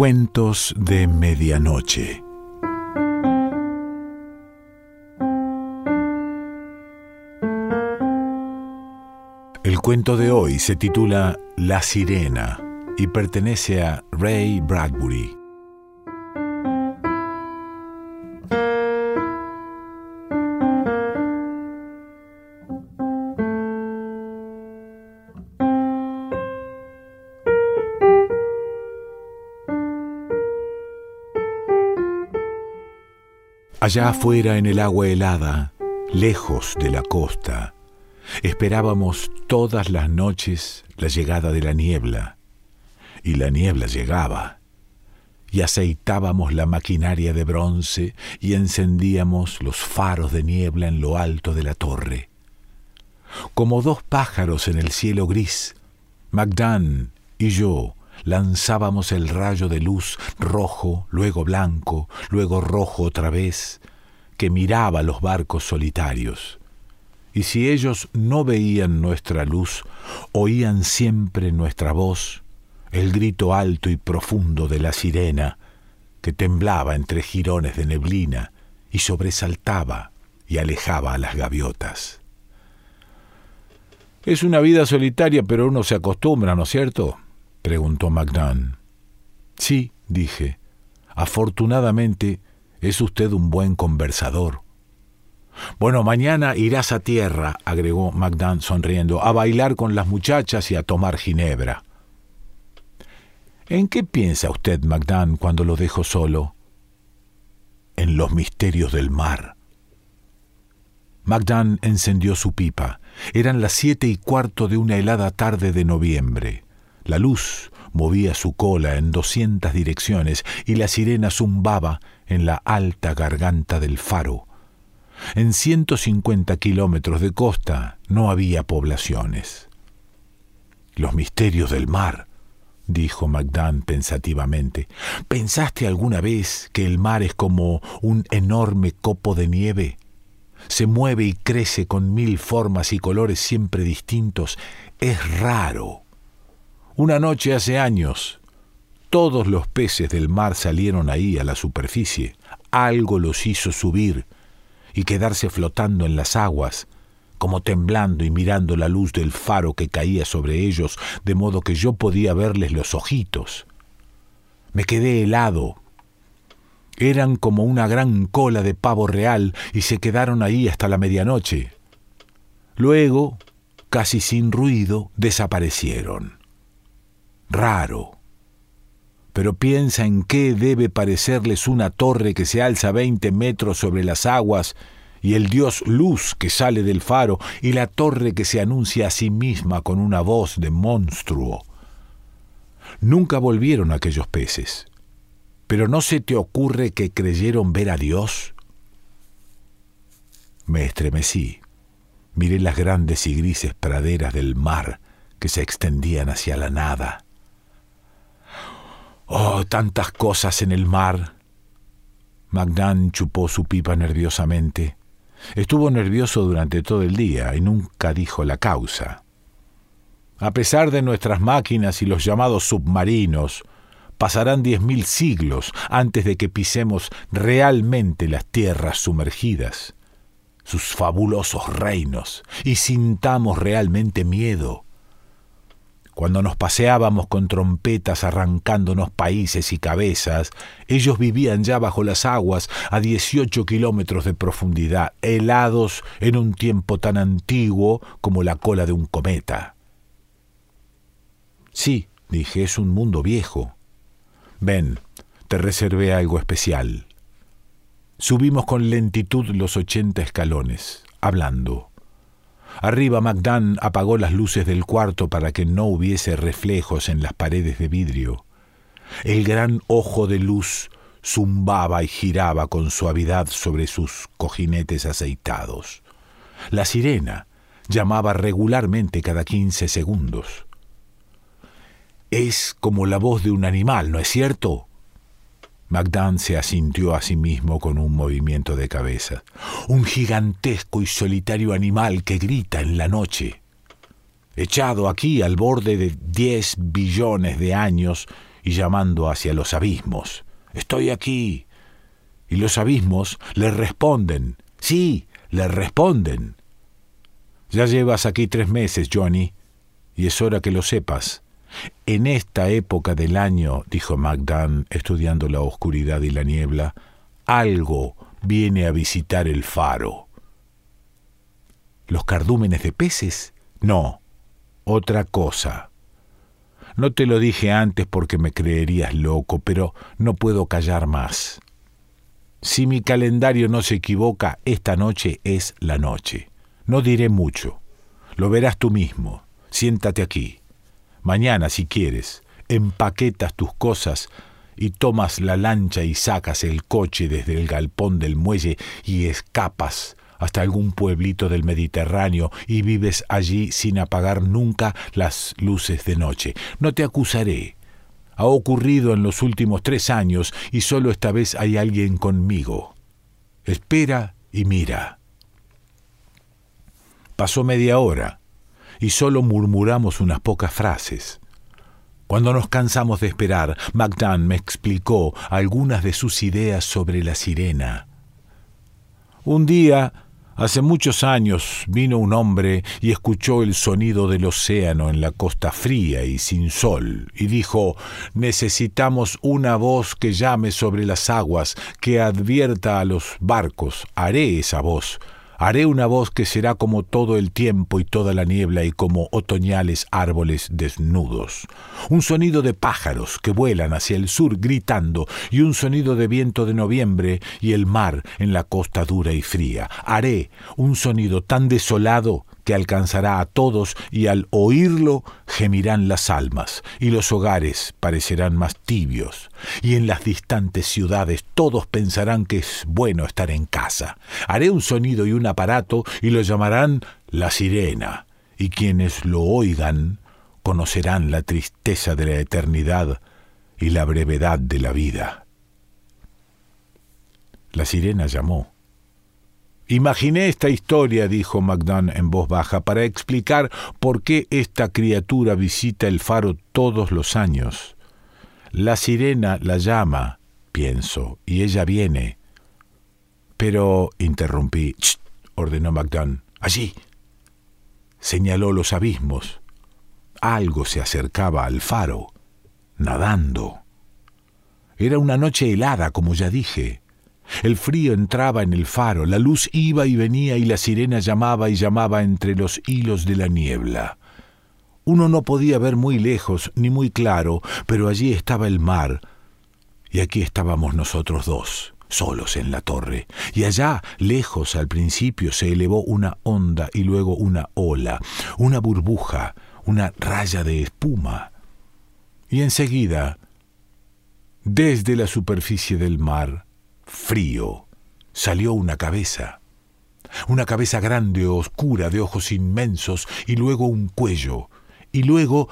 Cuentos de Medianoche. El cuento de hoy se titula La Sirena y pertenece a Ray Bradbury. Allá afuera en el agua helada, lejos de la costa, esperábamos todas las noches la llegada de la niebla. Y la niebla llegaba. Y aceitábamos la maquinaria de bronce y encendíamos los faros de niebla en lo alto de la torre. Como dos pájaros en el cielo gris, Magdan y yo lanzábamos el rayo de luz rojo, luego blanco, luego rojo otra vez, que miraba los barcos solitarios. Y si ellos no veían nuestra luz, oían siempre nuestra voz, el grito alto y profundo de la sirena, que temblaba entre jirones de neblina y sobresaltaba y alejaba a las gaviotas. Es una vida solitaria, pero uno se acostumbra, ¿no es cierto? preguntó Magdan. Sí, dije. Afortunadamente es usted un buen conversador. Bueno, mañana irás a tierra, agregó Magdan sonriendo, a bailar con las muchachas y a tomar ginebra. ¿En qué piensa usted, Magdan, cuando lo dejo solo? En los misterios del mar. Magdan encendió su pipa. Eran las siete y cuarto de una helada tarde de noviembre. La luz movía su cola en doscientas direcciones y la sirena zumbaba en la alta garganta del faro. En ciento cincuenta kilómetros de costa no había poblaciones. Los misterios del mar, dijo Magdan pensativamente. ¿Pensaste alguna vez que el mar es como un enorme copo de nieve? Se mueve y crece con mil formas y colores siempre distintos. Es raro una noche hace años, todos los peces del mar salieron ahí a la superficie. Algo los hizo subir y quedarse flotando en las aguas, como temblando y mirando la luz del faro que caía sobre ellos, de modo que yo podía verles los ojitos. Me quedé helado. Eran como una gran cola de pavo real y se quedaron ahí hasta la medianoche. Luego, casi sin ruido, desaparecieron raro. Pero piensa en qué debe parecerles una torre que se alza veinte metros sobre las aguas y el dios luz que sale del faro y la torre que se anuncia a sí misma con una voz de monstruo. Nunca volvieron aquellos peces. Pero ¿no se te ocurre que creyeron ver a Dios? Me estremecí. Miré las grandes y grises praderas del mar que se extendían hacia la nada. Oh, tantas cosas en el mar. Magdan chupó su pipa nerviosamente. Estuvo nervioso durante todo el día y nunca dijo la causa. A pesar de nuestras máquinas y los llamados submarinos, pasarán diez mil siglos antes de que pisemos realmente las tierras sumergidas, sus fabulosos reinos, y sintamos realmente miedo cuando nos paseábamos con trompetas arrancándonos países y cabezas, ellos vivían ya bajo las aguas a 18 kilómetros de profundidad, helados en un tiempo tan antiguo como la cola de un cometa. Sí, dije, es un mundo viejo. Ven, te reservé algo especial. Subimos con lentitud los ochenta escalones, hablando. Arriba Magdan apagó las luces del cuarto para que no hubiese reflejos en las paredes de vidrio. El gran ojo de luz zumbaba y giraba con suavidad sobre sus cojinetes aceitados. La sirena llamaba regularmente cada quince segundos. Es como la voz de un animal, ¿no es cierto? Magdan se asintió a sí mismo con un movimiento de cabeza. Un gigantesco y solitario animal que grita en la noche. Echado aquí al borde de diez billones de años y llamando hacia los abismos. Estoy aquí. Y los abismos le responden. Sí, le responden. Ya llevas aquí tres meses, Johnny, y es hora que lo sepas. En esta época del año, dijo Magdan, estudiando la oscuridad y la niebla, algo viene a visitar el faro. ¿Los cardúmenes de peces? No, otra cosa. No te lo dije antes porque me creerías loco, pero no puedo callar más. Si mi calendario no se equivoca, esta noche es la noche. No diré mucho. Lo verás tú mismo. Siéntate aquí. Mañana, si quieres, empaquetas tus cosas y tomas la lancha y sacas el coche desde el galpón del muelle y escapas hasta algún pueblito del Mediterráneo y vives allí sin apagar nunca las luces de noche. No te acusaré. Ha ocurrido en los últimos tres años y solo esta vez hay alguien conmigo. Espera y mira. Pasó media hora y solo murmuramos unas pocas frases. Cuando nos cansamos de esperar, Magdan me explicó algunas de sus ideas sobre la sirena. Un día, hace muchos años, vino un hombre y escuchó el sonido del océano en la costa fría y sin sol, y dijo, necesitamos una voz que llame sobre las aguas, que advierta a los barcos. Haré esa voz Haré una voz que será como todo el tiempo y toda la niebla y como otoñales árboles desnudos. Un sonido de pájaros que vuelan hacia el sur gritando y un sonido de viento de noviembre y el mar en la costa dura y fría. Haré un sonido tan desolado alcanzará a todos y al oírlo gemirán las almas y los hogares parecerán más tibios y en las distantes ciudades todos pensarán que es bueno estar en casa. Haré un sonido y un aparato y lo llamarán la sirena y quienes lo oigan conocerán la tristeza de la eternidad y la brevedad de la vida. La sirena llamó. Imaginé esta historia, dijo Magdan en voz baja, para explicar por qué esta criatura visita el faro todos los años. La sirena la llama, pienso, y ella viene. Pero, interrumpí, ordenó Magdan, allí. Señaló los abismos. Algo se acercaba al faro, nadando. Era una noche helada, como ya dije. El frío entraba en el faro, la luz iba y venía y la sirena llamaba y llamaba entre los hilos de la niebla. Uno no podía ver muy lejos ni muy claro, pero allí estaba el mar, y aquí estábamos nosotros dos, solos en la torre, y allá, lejos al principio, se elevó una onda y luego una ola, una burbuja, una raya de espuma. Y enseguida, desde la superficie del mar, frío, salió una cabeza. Una cabeza grande, oscura, de ojos inmensos, y luego un cuello, y luego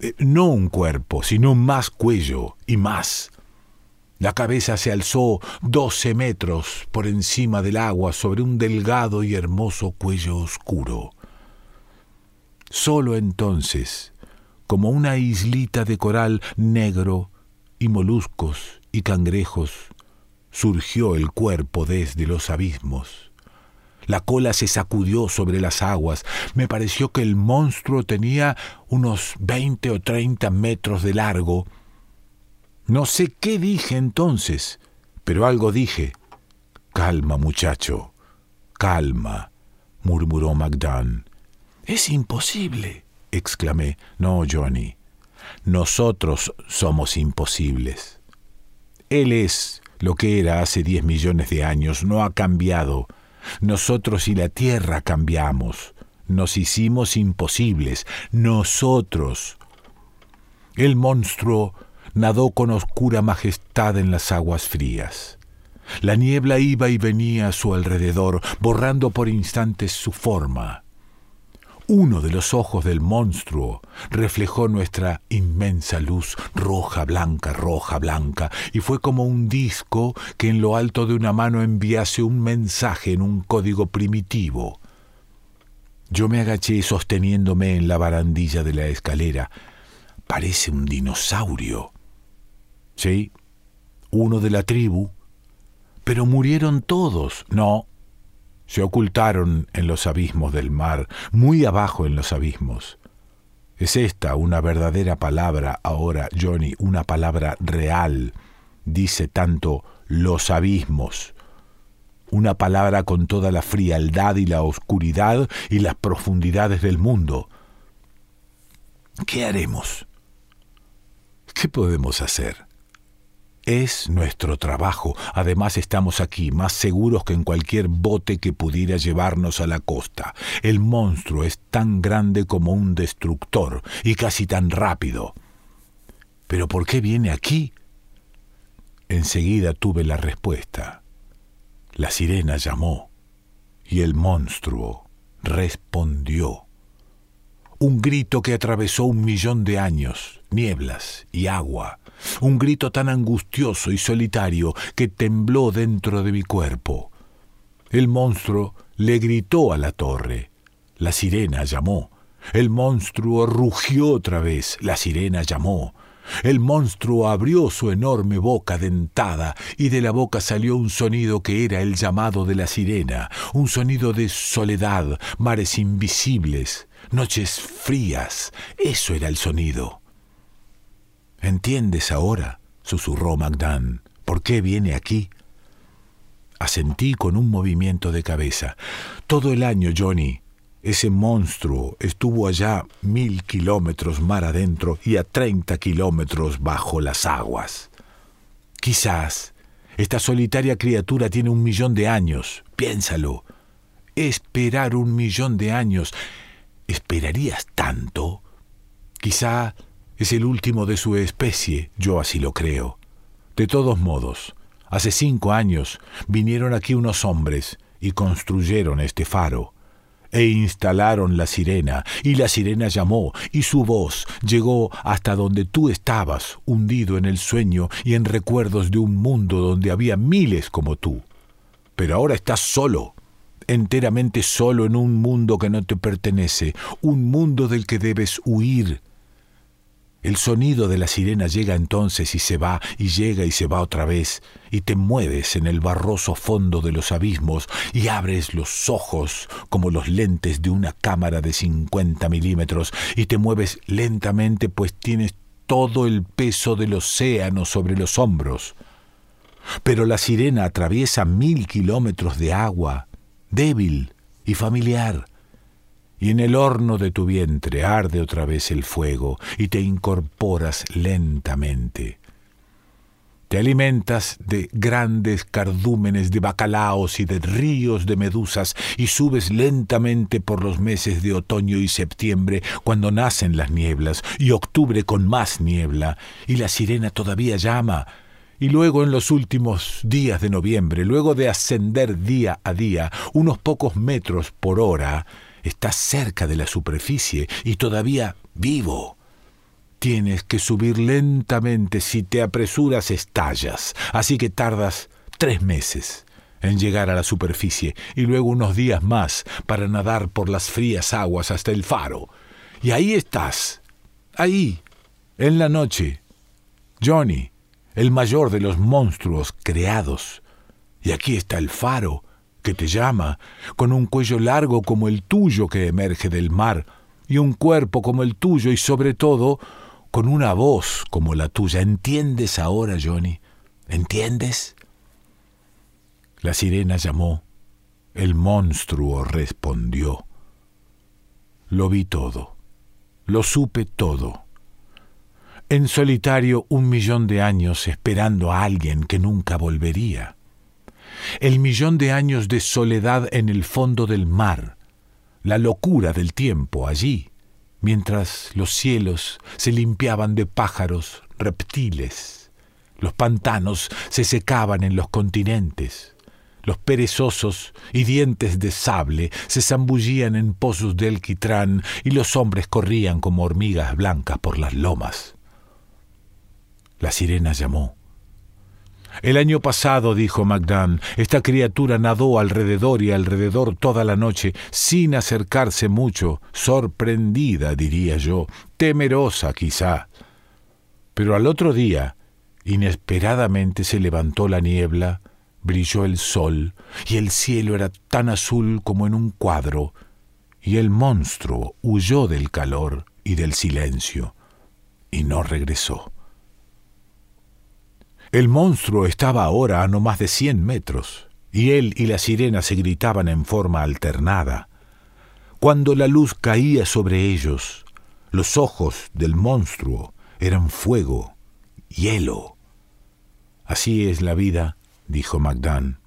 eh, no un cuerpo, sino más cuello y más. La cabeza se alzó doce metros por encima del agua sobre un delgado y hermoso cuello oscuro. Solo entonces, como una islita de coral negro y moluscos y cangrejos, surgió el cuerpo desde los abismos. La cola se sacudió sobre las aguas. Me pareció que el monstruo tenía unos veinte o treinta metros de largo. No sé qué dije entonces, pero algo dije. Calma, muchacho, calma, murmuró Magdan. Es imposible, exclamé. No, Johnny, nosotros somos imposibles. Él es lo que era hace diez millones de años no ha cambiado. Nosotros y la tierra cambiamos. Nos hicimos imposibles. Nosotros. El monstruo nadó con oscura majestad en las aguas frías. La niebla iba y venía a su alrededor, borrando por instantes su forma. Uno de los ojos del monstruo reflejó nuestra inmensa luz roja, blanca, roja, blanca, y fue como un disco que en lo alto de una mano enviase un mensaje en un código primitivo. Yo me agaché sosteniéndome en la barandilla de la escalera. Parece un dinosaurio, Sí, uno de la tribu. Pero murieron todos. No, se ocultaron en los abismos del mar, muy abajo en los abismos. Es esta una verdadera palabra ahora, Johnny, una palabra real, dice tanto los abismos. Una palabra con toda la frialdad y la oscuridad y las profundidades del mundo. ¿Qué haremos? ¿Qué podemos hacer? Es nuestro trabajo. Además estamos aquí, más seguros que en cualquier bote que pudiera llevarnos a la costa. El monstruo es tan grande como un destructor y casi tan rápido. ¿Pero por qué viene aquí? Enseguida tuve la respuesta. La sirena llamó y el monstruo respondió. Un grito que atravesó un millón de años, nieblas y agua un grito tan angustioso y solitario que tembló dentro de mi cuerpo. El monstruo le gritó a la torre. La sirena llamó. El monstruo rugió otra vez. La sirena llamó. El monstruo abrió su enorme boca dentada y de la boca salió un sonido que era el llamado de la sirena, un sonido de soledad, mares invisibles, noches frías. Eso era el sonido. ¿Entiendes ahora? susurró Magdan. ¿Por qué viene aquí? Asentí con un movimiento de cabeza. Todo el año, Johnny, ese monstruo estuvo allá mil kilómetros mar adentro y a treinta kilómetros bajo las aguas. Quizás esta solitaria criatura tiene un millón de años. Piénsalo. Esperar un millón de años. ¿Esperarías tanto? Quizá es el último de su especie, yo así lo creo. De todos modos, hace cinco años vinieron aquí unos hombres y construyeron este faro e instalaron la sirena, y la sirena llamó, y su voz llegó hasta donde tú estabas, hundido en el sueño y en recuerdos de un mundo donde había miles como tú. Pero ahora estás solo, enteramente solo en un mundo que no te pertenece, un mundo del que debes huir el sonido de la sirena llega entonces y se va, y llega y se va otra vez, y te mueves en el barroso fondo de los abismos, y abres los ojos como los lentes de una cámara de cincuenta milímetros, y te mueves lentamente pues tienes todo el peso del océano sobre los hombros. Pero la sirena atraviesa mil kilómetros de agua, débil y familiar, y en el horno de tu vientre arde otra vez el fuego y te incorporas lentamente. Te alimentas de grandes cardúmenes de bacalaos y de ríos de medusas y subes lentamente por los meses de otoño y septiembre cuando nacen las nieblas y octubre con más niebla y la sirena todavía llama y luego en los últimos días de noviembre, luego de ascender día a día unos pocos metros por hora, Estás cerca de la superficie y todavía vivo. Tienes que subir lentamente. Si te apresuras, estallas. Así que tardas tres meses en llegar a la superficie y luego unos días más para nadar por las frías aguas hasta el faro. Y ahí estás, ahí, en la noche. Johnny, el mayor de los monstruos creados. Y aquí está el faro, que te llama, con un cuello largo como el tuyo que emerge del mar, y un cuerpo como el tuyo, y sobre todo, con una voz como la tuya. ¿Entiendes ahora, Johnny? ¿Entiendes? La sirena llamó, el monstruo respondió. Lo vi todo, lo supe todo. En solitario un millón de años esperando a alguien que nunca volvería el millón de años de soledad en el fondo del mar, la locura del tiempo allí, mientras los cielos se limpiaban de pájaros, reptiles, los pantanos se secaban en los continentes, los perezosos y dientes de sable se zambullían en pozos de alquitrán y los hombres corrían como hormigas blancas por las lomas. La sirena llamó. El año pasado, dijo Magdan, esta criatura nadó alrededor y alrededor toda la noche, sin acercarse mucho, sorprendida, diría yo, temerosa quizá. Pero al otro día, Inesperadamente se levantó la niebla, brilló el sol, y el cielo era tan azul como en un cuadro, y el monstruo huyó del calor y del silencio, y no regresó. El monstruo estaba ahora a no más de cien metros, y él y la sirena se gritaban en forma alternada. Cuando la luz caía sobre ellos, los ojos del monstruo eran fuego, hielo. Así es la vida, dijo Magdan.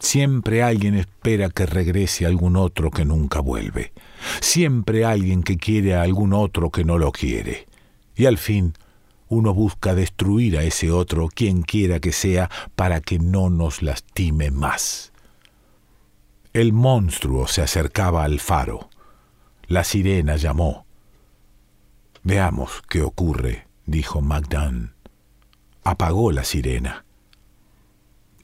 Siempre alguien espera que regrese algún otro que nunca vuelve. Siempre alguien que quiere a algún otro que no lo quiere. Y al fin uno busca destruir a ese otro, quien quiera que sea, para que no nos lastime más. El monstruo se acercaba al faro. La sirena llamó. Veamos qué ocurre, dijo Magdan. Apagó la sirena.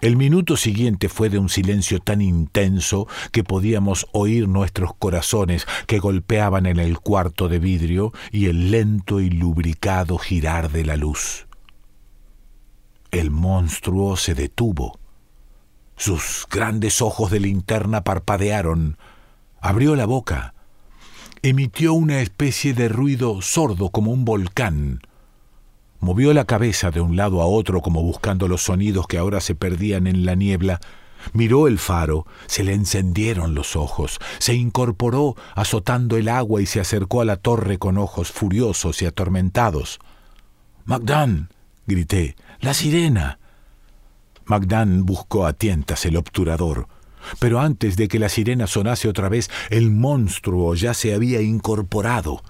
El minuto siguiente fue de un silencio tan intenso que podíamos oír nuestros corazones que golpeaban en el cuarto de vidrio y el lento y lubricado girar de la luz. El monstruo se detuvo. Sus grandes ojos de linterna parpadearon. Abrió la boca. Emitió una especie de ruido sordo como un volcán. Movió la cabeza de un lado a otro como buscando los sonidos que ahora se perdían en la niebla. Miró el faro, se le encendieron los ojos, se incorporó azotando el agua y se acercó a la torre con ojos furiosos y atormentados. Magdan, grité, la sirena. Magdan buscó a tientas el obturador, pero antes de que la sirena sonase otra vez, el monstruo ya se había incorporado.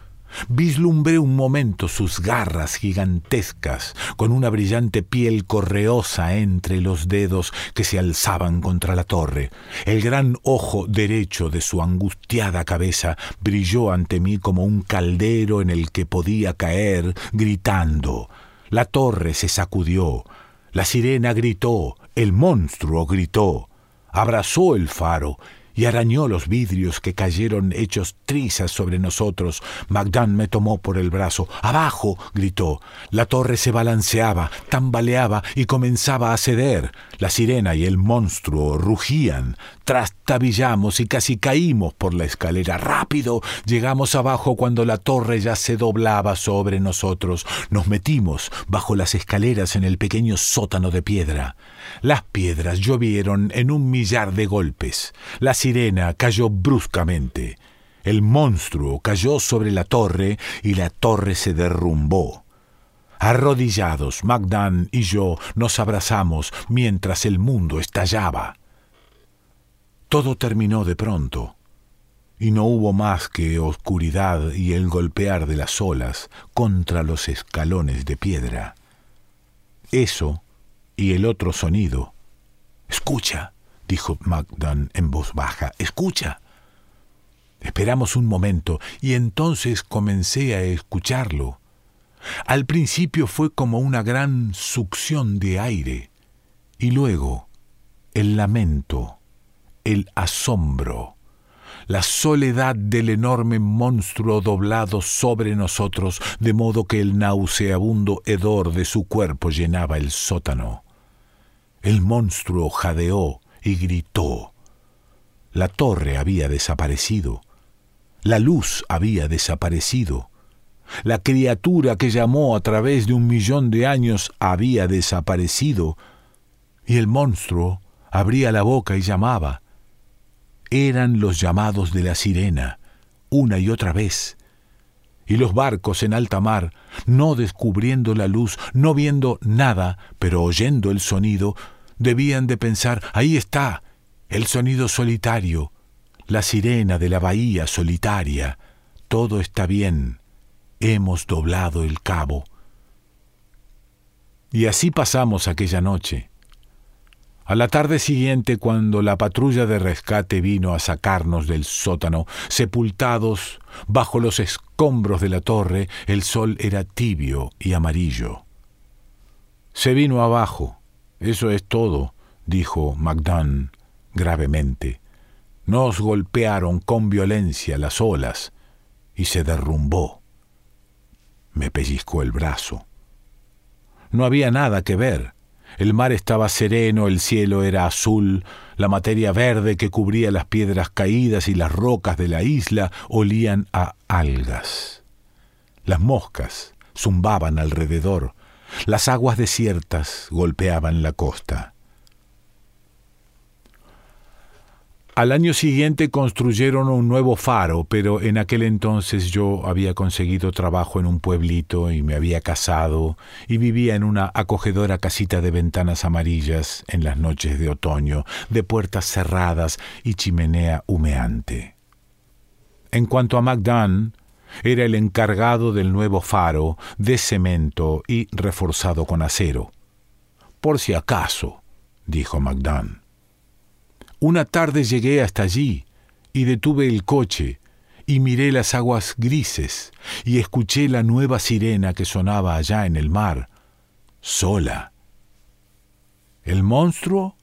Vislumbré un momento sus garras gigantescas, con una brillante piel correosa entre los dedos que se alzaban contra la torre. El gran ojo derecho de su angustiada cabeza brilló ante mí como un caldero en el que podía caer, gritando. La torre se sacudió, la sirena gritó, el monstruo gritó, abrazó el faro y arañó los vidrios que cayeron hechos trizas sobre nosotros. Magdan me tomó por el brazo. ¡Abajo! gritó. La torre se balanceaba, tambaleaba y comenzaba a ceder. La sirena y el monstruo rugían. Trastabillamos y casi caímos por la escalera. ¡Rápido! Llegamos abajo cuando la torre ya se doblaba sobre nosotros. Nos metimos bajo las escaleras en el pequeño sótano de piedra. Las piedras llovieron en un millar de golpes. La sirena cayó bruscamente. El monstruo cayó sobre la torre y la torre se derrumbó. Arrodillados, Magdan y yo nos abrazamos mientras el mundo estallaba. Todo terminó de pronto, y no hubo más que oscuridad y el golpear de las olas contra los escalones de piedra. Eso y el otro sonido. Escucha, dijo Magdan en voz baja, escucha. Esperamos un momento y entonces comencé a escucharlo. Al principio fue como una gran succión de aire y luego el lamento, el asombro, la soledad del enorme monstruo doblado sobre nosotros, de modo que el nauseabundo hedor de su cuerpo llenaba el sótano. El monstruo jadeó y gritó. La torre había desaparecido. La luz había desaparecido. La criatura que llamó a través de un millón de años había desaparecido. Y el monstruo abría la boca y llamaba. Eran los llamados de la sirena, una y otra vez. Y los barcos en alta mar, no descubriendo la luz, no viendo nada, pero oyendo el sonido, debían de pensar, ahí está, el sonido solitario, la sirena de la bahía solitaria, todo está bien, hemos doblado el cabo. Y así pasamos aquella noche. A la tarde siguiente, cuando la patrulla de rescate vino a sacarnos del sótano, sepultados bajo los escombros de la torre, el sol era tibio y amarillo. Se vino abajo, eso es todo, dijo Magdan gravemente. Nos golpearon con violencia las olas y se derrumbó. Me pellizcó el brazo. no había nada que ver. El mar estaba sereno, el cielo era azul, la materia verde que cubría las piedras caídas y las rocas de la isla olían a algas. Las moscas zumbaban alrededor, las aguas desiertas golpeaban la costa. Al año siguiente construyeron un nuevo faro, pero en aquel entonces yo había conseguido trabajo en un pueblito y me había casado y vivía en una acogedora casita de ventanas amarillas en las noches de otoño, de puertas cerradas y chimenea humeante. En cuanto a MacDunn, era el encargado del nuevo faro de cemento y reforzado con acero. Por si acaso, dijo MacDunn. Una tarde llegué hasta allí y detuve el coche y miré las aguas grises y escuché la nueva sirena que sonaba allá en el mar, sola. ¿El monstruo?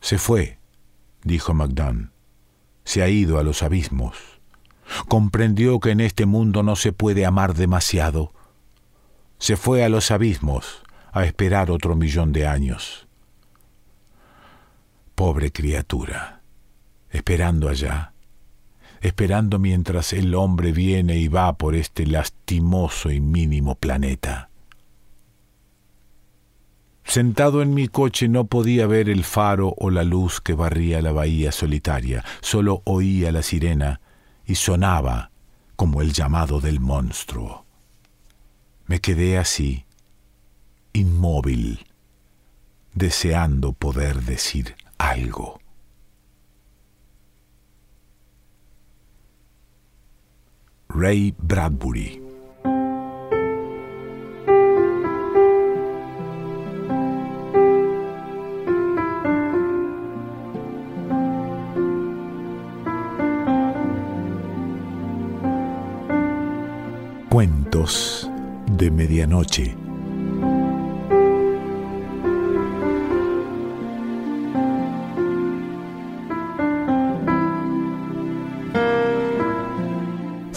Se fue, dijo MacDunn. Se ha ido a los abismos. Comprendió que en este mundo no se puede amar demasiado. Se fue a los abismos a esperar otro millón de años. Pobre criatura, esperando allá, esperando mientras el hombre viene y va por este lastimoso y mínimo planeta. Sentado en mi coche no podía ver el faro o la luz que barría la bahía solitaria, solo oía la sirena y sonaba como el llamado del monstruo. Me quedé así, inmóvil, deseando poder decir algo. Ray Bradbury Cuentos de Medianoche